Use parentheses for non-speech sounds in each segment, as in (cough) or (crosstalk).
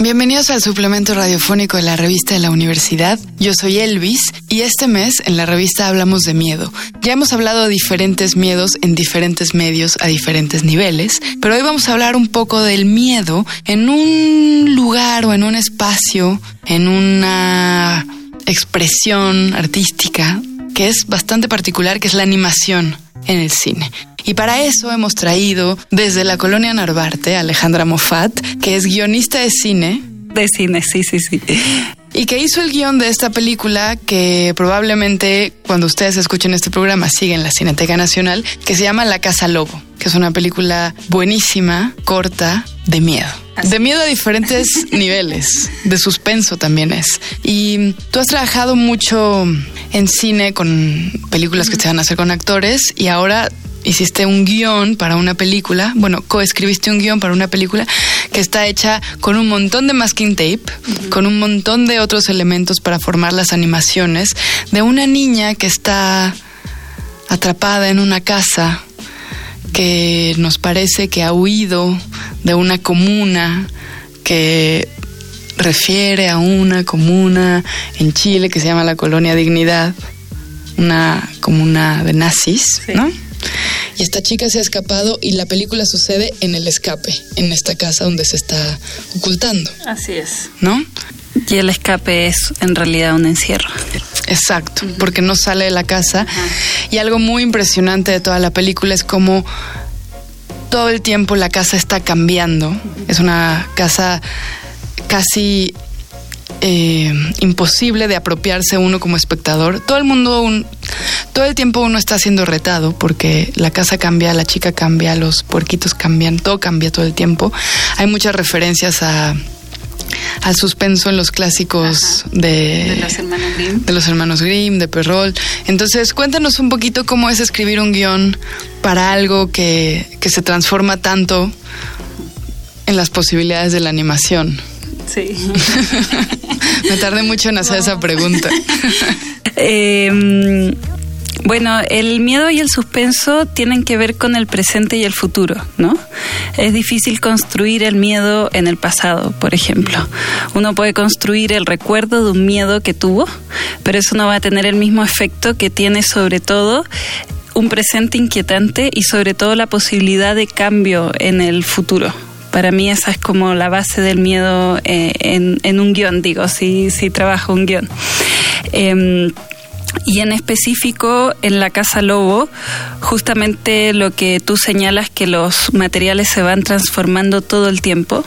Bienvenidos al suplemento radiofónico de la revista de la universidad. Yo soy Elvis y este mes en la revista hablamos de miedo. Ya hemos hablado de diferentes miedos en diferentes medios a diferentes niveles, pero hoy vamos a hablar un poco del miedo en un lugar o en un espacio, en una expresión artística que es bastante particular, que es la animación en el cine. Y para eso hemos traído desde la colonia Narvarte a Alejandra Moffat, que es guionista de cine. De cine, sí, sí, sí. Y que hizo el guion de esta película que probablemente cuando ustedes escuchen este programa sigue en la Cineteca Nacional, que se llama La Casa Lobo, que es una película buenísima, corta, de miedo. De miedo a diferentes (laughs) niveles, de suspenso también es. Y tú has trabajado mucho en cine con películas que se van a hacer con actores y ahora hiciste un guion para una película, bueno, coescribiste un guion para una película que está hecha con un montón de masking tape, con un montón de otros elementos para formar las animaciones de una niña que está atrapada en una casa que nos parece que ha huido de una comuna que refiere a una comuna en Chile que se llama la Colonia Dignidad, una comuna de nazis, ¿no? Y esta chica se ha escapado y la película sucede en el escape, en esta casa donde se está ocultando. Así es. ¿No? Y el escape es en realidad un encierro. Exacto, porque no sale de la casa. Y algo muy impresionante de toda la película es cómo todo el tiempo la casa está cambiando. Es una casa casi eh, imposible de apropiarse uno como espectador. Todo el mundo, todo el tiempo uno está siendo retado porque la casa cambia, la chica cambia, los puerquitos cambian, todo cambia todo el tiempo. Hay muchas referencias a al suspenso en los clásicos de, de, los hermanos Grimm. De los hermanos Grimm, de Perrol. Entonces, cuéntanos un poquito cómo es escribir un guion para algo que, que se transforma tanto en las posibilidades de la animación. Sí. (laughs) Me tardé mucho en hacer esa pregunta. (laughs) eh, bueno, el miedo y el suspenso tienen que ver con el presente y el futuro, ¿no? Es difícil construir el miedo en el pasado, por ejemplo. Uno puede construir el recuerdo de un miedo que tuvo, pero eso no va a tener el mismo efecto que tiene sobre todo un presente inquietante y sobre todo la posibilidad de cambio en el futuro. Para mí esa es como la base del miedo eh, en, un guion, digo, si, si trabajo un guion. Eh, y en específico en la Casa Lobo, justamente lo que tú señalas que los materiales se van transformando todo el tiempo,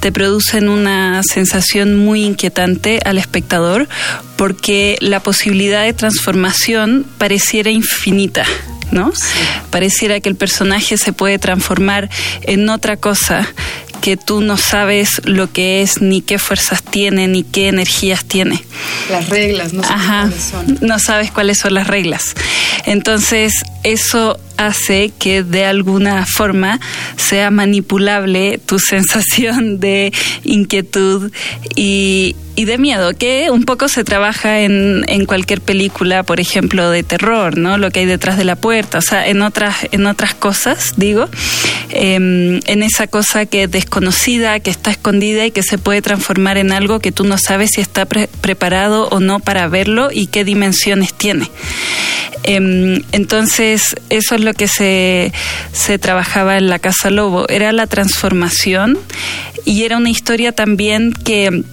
te producen una sensación muy inquietante al espectador porque la posibilidad de transformación pareciera infinita. ¿no? Sí. Pareciera que el personaje se puede transformar en otra cosa que tú no sabes lo que es, ni qué fuerzas tiene, ni qué energías tiene. Las reglas, no sabes Ajá, cuáles son. No sabes cuáles son las reglas. Entonces, eso hace que de alguna forma sea manipulable tu (laughs) sensación de inquietud y, y de miedo, que un poco se trabaja en, en, cualquier película, por ejemplo, de terror, ¿no? Lo que hay detrás de la puerta, o sea, en otras, en otras cosas, digo, eh, en esa cosa que es desconocida, que está escondida y que se puede transformar en algo que tú no sabes si está pre preparado o no para verlo y qué dimensiones tiene. Eh, entonces, eso es lo que se, se trabajaba en la Casa Lobo, era la transformación y era una historia también que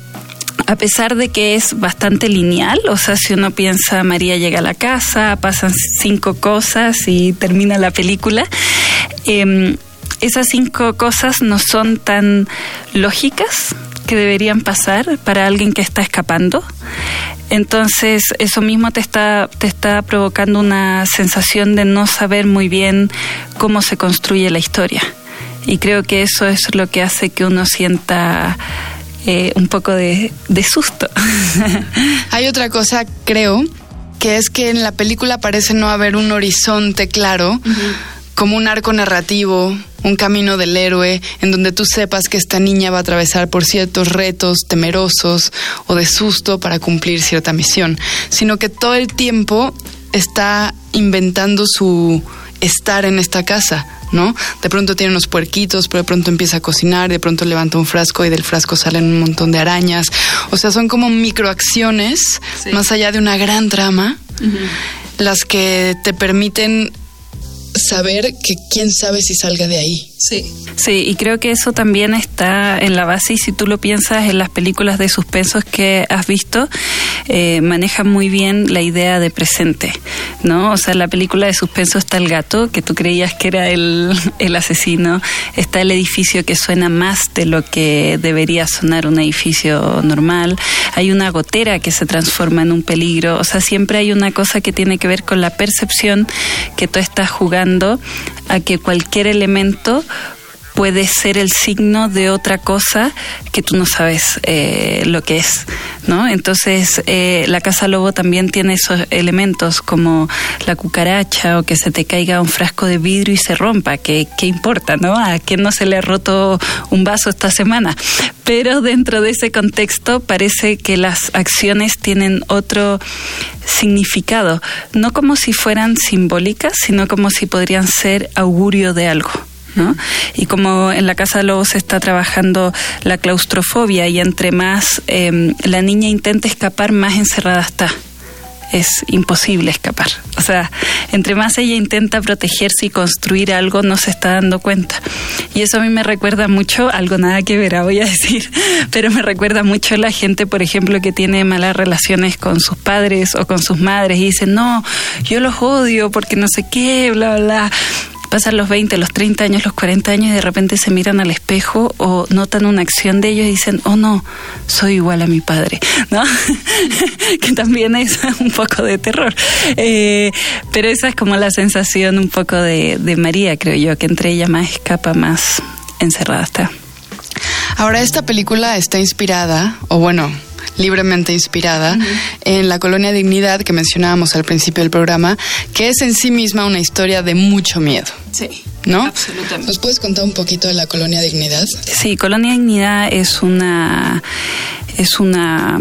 a pesar de que es bastante lineal, o sea, si uno piensa María llega a la casa, pasan cinco cosas y termina la película, eh, esas cinco cosas no son tan lógicas que deberían pasar para alguien que está escapando. Entonces, eso mismo te está, te está provocando una sensación de no saber muy bien cómo se construye la historia. Y creo que eso es lo que hace que uno sienta eh, un poco de, de susto. (laughs) Hay otra cosa, creo, que es que en la película parece no haber un horizonte claro, uh -huh. como un arco narrativo, un camino del héroe, en donde tú sepas que esta niña va a atravesar por ciertos retos temerosos o de susto para cumplir cierta misión, sino que todo el tiempo está inventando su estar en esta casa, ¿no? De pronto tiene unos puerquitos, pero de pronto empieza a cocinar, de pronto levanta un frasco y del frasco salen un montón de arañas. O sea, son como microacciones, más allá de una gran trama, las que te permiten saber que quién sabe si salga de ahí. Sí. Sí, y creo que eso también está en la base y si tú lo piensas en las películas de suspensos que has visto, eh, manejan muy bien la idea de presente, ¿no? O sea, en la película de suspenso está el gato, que tú creías que era el, (laughs) el asesino, está el edificio que suena más de lo que debería sonar un edificio normal, hay una gotera que se transforma en un peligro, o sea, siempre hay una cosa que tiene que ver con la percepción que tú estás jugando a que cualquier elemento puede ser el signo de otra cosa que tú no sabes eh, lo que es, ¿no? Entonces, eh, la casa lobo también tiene esos elementos como la cucaracha o que se te caiga un frasco de vidrio y se rompa, que qué importa, ¿no? A quién no se le ha roto un vaso esta semana. Pero dentro de ese contexto parece que las acciones tienen otro significado, no como si fueran simbólicas, sino como si podrían ser augurio de algo. Y como en la Casa de Lobos se está trabajando la claustrofobia y entre más em, la niña intenta escapar, más encerrada está. Es imposible escapar. O sea, entre más ella intenta protegerse y construir algo, no se está dando cuenta. Y eso a mí me recuerda mucho, algo nada que verá, voy a decir, (laughs) pero me recuerda mucho la gente, por ejemplo, que tiene malas relaciones con sus padres o con sus madres y dice, no, yo los odio porque no sé qué, bla, bla pasan los 20, los 30 años, los 40 años y de repente se miran al espejo o notan una acción de ellos y dicen, oh no, soy igual a mi padre, ¿no? (laughs) que también es un poco de terror. Eh, pero esa es como la sensación un poco de, de María, creo yo, que entre ella más escapa, más encerrada está. Ahora, esta película está inspirada, o bueno, libremente inspirada en la colonia Dignidad que mencionábamos al principio del programa, que es en sí misma una historia de mucho miedo. Sí. ¿No? Absolutamente. ¿Nos puedes contar un poquito de la colonia Dignidad? Sí, Colonia Dignidad es una es una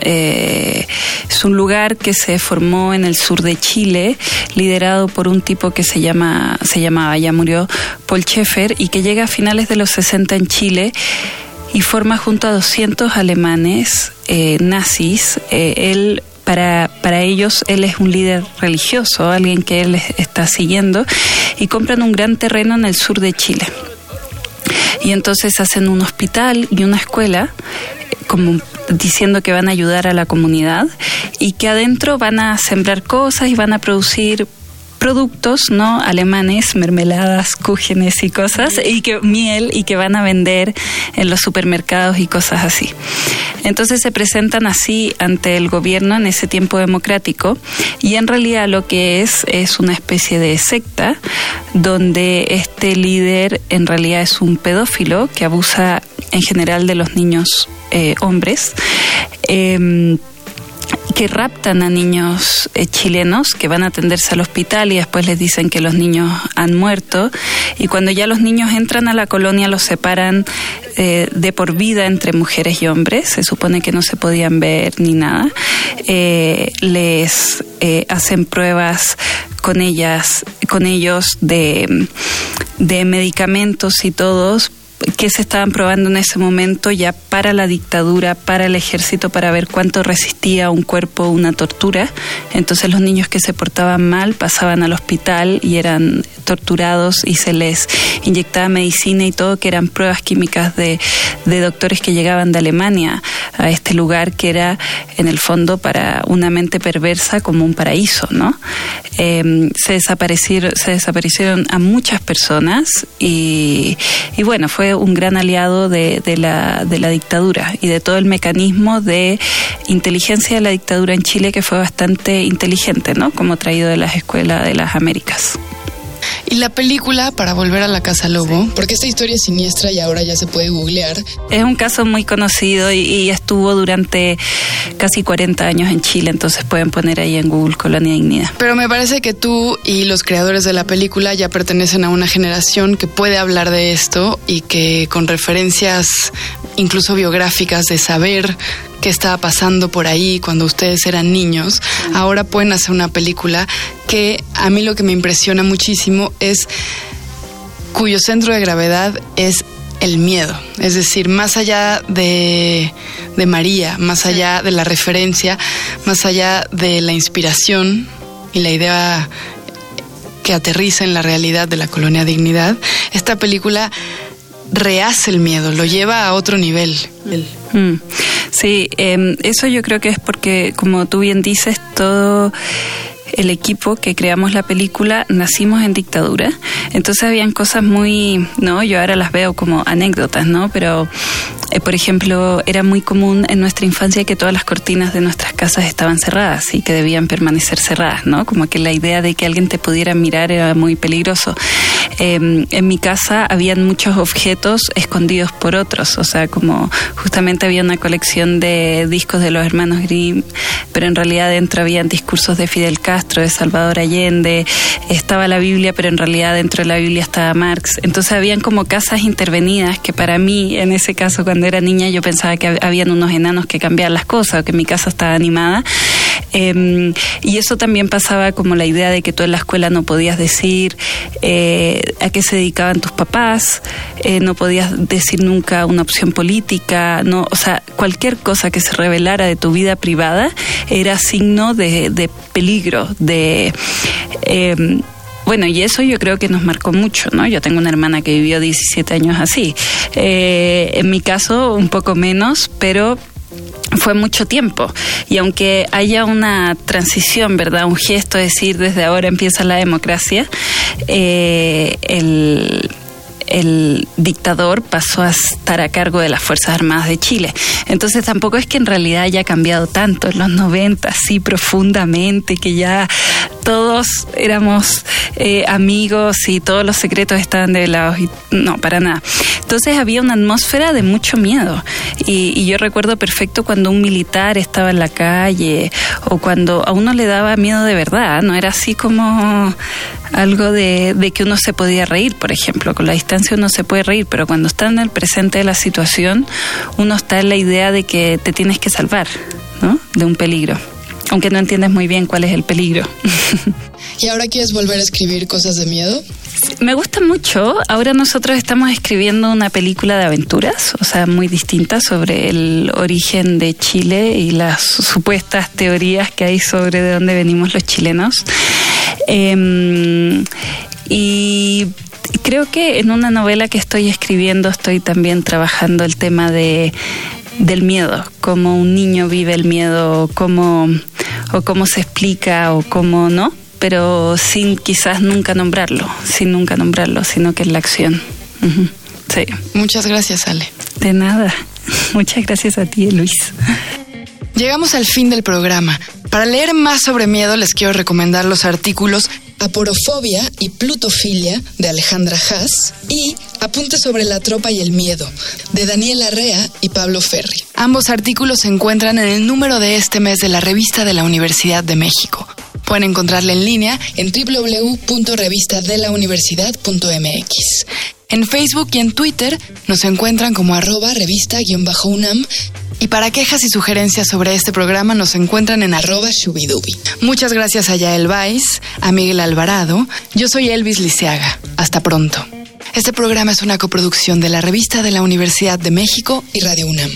eh, es un lugar que se formó en el sur de Chile, liderado por un tipo que se llama se llamaba ya murió Paul Schaeffer y que llega a finales de los 60 en Chile y forma junto a 200 alemanes eh, nazis. Eh, él para, para ellos él es un líder religioso, alguien que él está siguiendo, y compran un gran terreno en el sur de Chile. Y entonces hacen un hospital y una escuela, como diciendo que van a ayudar a la comunidad y que adentro van a sembrar cosas y van a producir productos no alemanes, mermeladas, cúgenes y cosas, y que miel y que van a vender en los supermercados y cosas así. Entonces se presentan así ante el gobierno en ese tiempo democrático y en realidad lo que es es una especie de secta donde este líder en realidad es un pedófilo que abusa en general de los niños eh, hombres. Em, que raptan a niños eh, chilenos que van a atenderse al hospital y después les dicen que los niños han muerto. Y cuando ya los niños entran a la colonia los separan eh, de por vida entre mujeres y hombres, se supone que no se podían ver ni nada, eh, les hacen pruebas con ellas, con ellos de, de medicamentos y todos que se estaban probando en ese momento ya para la dictadura, para el ejército, para ver cuánto resistía un cuerpo una tortura. Entonces los niños que se portaban mal pasaban al hospital y eran torturados y se les inyectaba medicina y todo, que eran pruebas químicas de, de doctores que llegaban de Alemania a este lugar que era en el fondo para una mente perversa como un paraíso, ¿no? Em, se, desaparecieron, se desaparecieron a muchas personas y, y bueno, fue un gran aliado de, de, la, de la dictadura y de todo el mecanismo de inteligencia de la dictadura en Chile que fue bastante inteligente, ¿no? Como traído de las escuelas de las Américas. Y la película, para volver a la Casa Lobo, porque esta historia es siniestra y ahora ya se puede googlear. Es un caso muy conocido y, estuvo durante casi 40 años en Chile, entonces pueden poner ahí en Google Colonia Dignidad. Pero me parece que tú y los creadores de la película ya pertenecen a una generación que puede hablar de esto y que con referencias incluso biográficas de saber qué estaba pasando por ahí cuando ustedes eran niños, ahora pueden hacer una película que a mí lo que me impresiona muchísimo es cuyo centro de gravedad es el miedo, es decir, más allá de, de María, más allá de la referencia, más allá de la inspiración y la idea que aterriza en la realidad de la colonia Dignidad, esta película rehace el miedo, lo lleva a otro nivel. Mm. Sí, em, eso yo creo que es porque, como tú bien dices, todo el equipo que creamos la película nacimos en dictadura, entonces habían cosas muy, no, yo ahora las veo como anécdotas, ¿no? Pero eh, por ejemplo, era muy común en nuestra infancia que todas las cortinas de nuestras casas estaban cerradas y que debían permanecer cerradas, ¿no? Como que la idea de que alguien te pudiera mirar era muy peligroso. Em, en mi casa habían muchos objetos escondidos por otros, o sea, como justamente había una colección de discos de los hermanos Grimm, pero en realidad dentro habían discursos de Fidel Castro, de Salvador Allende, estaba la Biblia, pero en realidad dentro de la Biblia estaba Marx. Entonces habían como casas intervenidas que para mí, en ese caso, cuando era niña yo pensaba que habían unos enanos que cambiaban las cosas, que mi casa estaba animada. Em, y eso también pasaba como la idea de que tú en la escuela no podías decir eh, a qué se dedicaban tus papás, eh, no podías decir nunca una opción política, no, o sea, cualquier cosa que se revelara de tu vida privada era signo de, de peligro, de em, bueno, y eso yo creo que nos marcó mucho, ¿no? Yo tengo una hermana que vivió 17 años así. Eh, en mi caso, un poco menos, pero fue mucho tiempo. Y aunque haya una transición, ¿verdad? Un gesto, es decir, desde ahora empieza la democracia, eh, el dictador pasó a estar a cargo de las Fuerzas Armadas de Chile. Entonces tampoco es que en realidad haya cambiado tanto en los 90, así profundamente, que ya todos éramos eh, amigos y todos los secretos estaban develados. Y, no, para nada. Entonces había una atmósfera de mucho miedo. Y, y, yo recuerdo perfecto cuando un militar estaba en la calle o cuando a uno le daba miedo de verdad. No era así como algo de, de que uno se podía reír, por ejemplo. Con la distancia uno se puede reír, pero cuando está en el presente de la situación, uno está en la idea de que te tienes que salvar ¿no? de un peligro aunque no entiendes muy bien cuál es el peligro. (laughs) ¿Y ahora quieres volver a escribir cosas de miedo? Me gusta mucho. Ahora nosotros estamos escribiendo una película de aventuras, o sea, muy distinta sobre el origen de Chile y las supuestas teorías que hay sobre de dónde venimos los chilenos. Em, y creo que en una novela que estoy escribiendo estoy también trabajando el tema de del miedo, cómo un niño vive el miedo, cómo o cómo se explica o cómo no, pero sin quizás nunca nombrarlo, sin nunca nombrarlo, sino que es la acción. Sí. Muchas gracias, Ale. De nada. (laughs) Muchas gracias a ti, Luis. Llegamos al fin del programa. Para leer más sobre miedo les quiero recomendar los artículos Aporofobia y Plutofilia de Alejandra Haas y Apunte sobre la tropa y el miedo de Daniel Arrea y Pablo Ferri. Ambos artículos se encuentran en el número de este mes de la revista de la Universidad de México. Pueden encontrarla en línea en www.revistadelauniversidad.mx. En Facebook y en Twitter nos encuentran como arroba revista-unam y para quejas y sugerencias sobre este programa nos encuentran en arroba shubidubi. Muchas gracias a Yael Vais, a Miguel Alvarado. Yo soy Elvis Liceaga. Hasta pronto. Este programa es una coproducción de la revista de la Universidad de México y Radio UNAM.